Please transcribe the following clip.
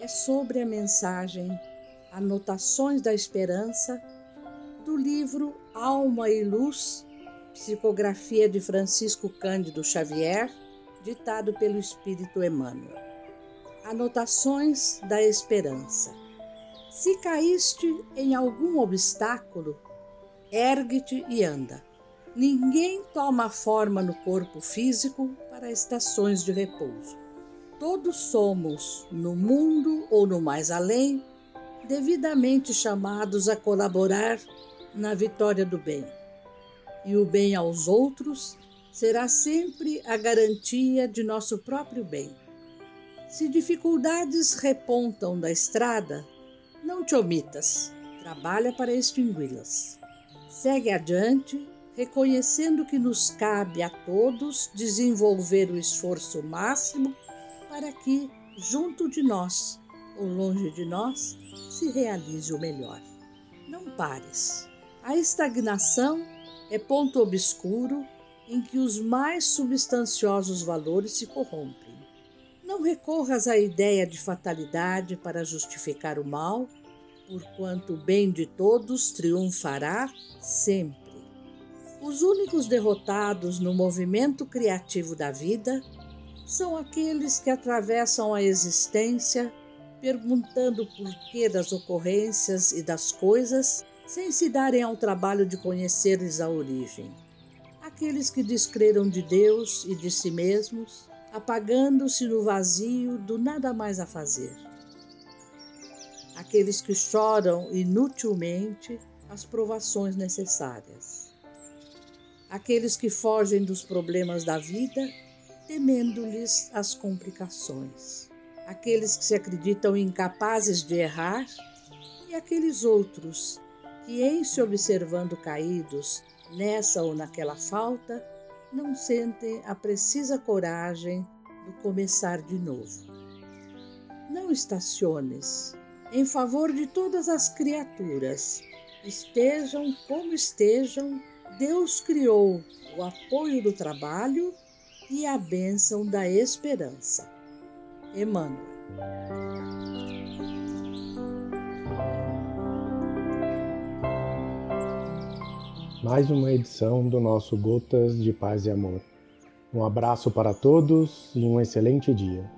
é sobre a mensagem Anotações da Esperança do livro Alma e Luz, psicografia de Francisco Cândido Xavier, ditado pelo Espírito Emmanuel. Anotações da Esperança. Se caíste em algum obstáculo, ergue-te e anda. Ninguém toma forma no corpo físico para estações de repouso. Todos somos, no mundo ou no mais além, devidamente chamados a colaborar na vitória do bem. E o bem aos outros será sempre a garantia de nosso próprio bem. Se dificuldades repontam da estrada, não te omitas, trabalha para extingui-las. Segue adiante reconhecendo que nos cabe a todos desenvolver o esforço máximo para que, junto de nós ou longe de nós, se realize o melhor. Não pares. A estagnação é ponto obscuro em que os mais substanciosos valores se corrompem. Não recorras à ideia de fatalidade para justificar o mal, porquanto o bem de todos triunfará sempre. Os únicos derrotados no movimento criativo da vida são aqueles que atravessam a existência perguntando o porquê das ocorrências e das coisas sem se darem ao trabalho de conhecer-lhes a origem. Aqueles que descreram de Deus e de si mesmos, apagando-se no vazio do nada mais a fazer. Aqueles que choram inutilmente as provações necessárias aqueles que fogem dos problemas da vida, temendo-lhes as complicações, aqueles que se acreditam incapazes de errar e aqueles outros que, em se observando caídos nessa ou naquela falta, não sentem a precisa coragem do começar de novo. Não estaciones em favor de todas as criaturas, estejam como estejam Deus criou o apoio do trabalho e a bênção da esperança. Emmanuel. Mais uma edição do nosso Gotas de Paz e Amor. Um abraço para todos e um excelente dia.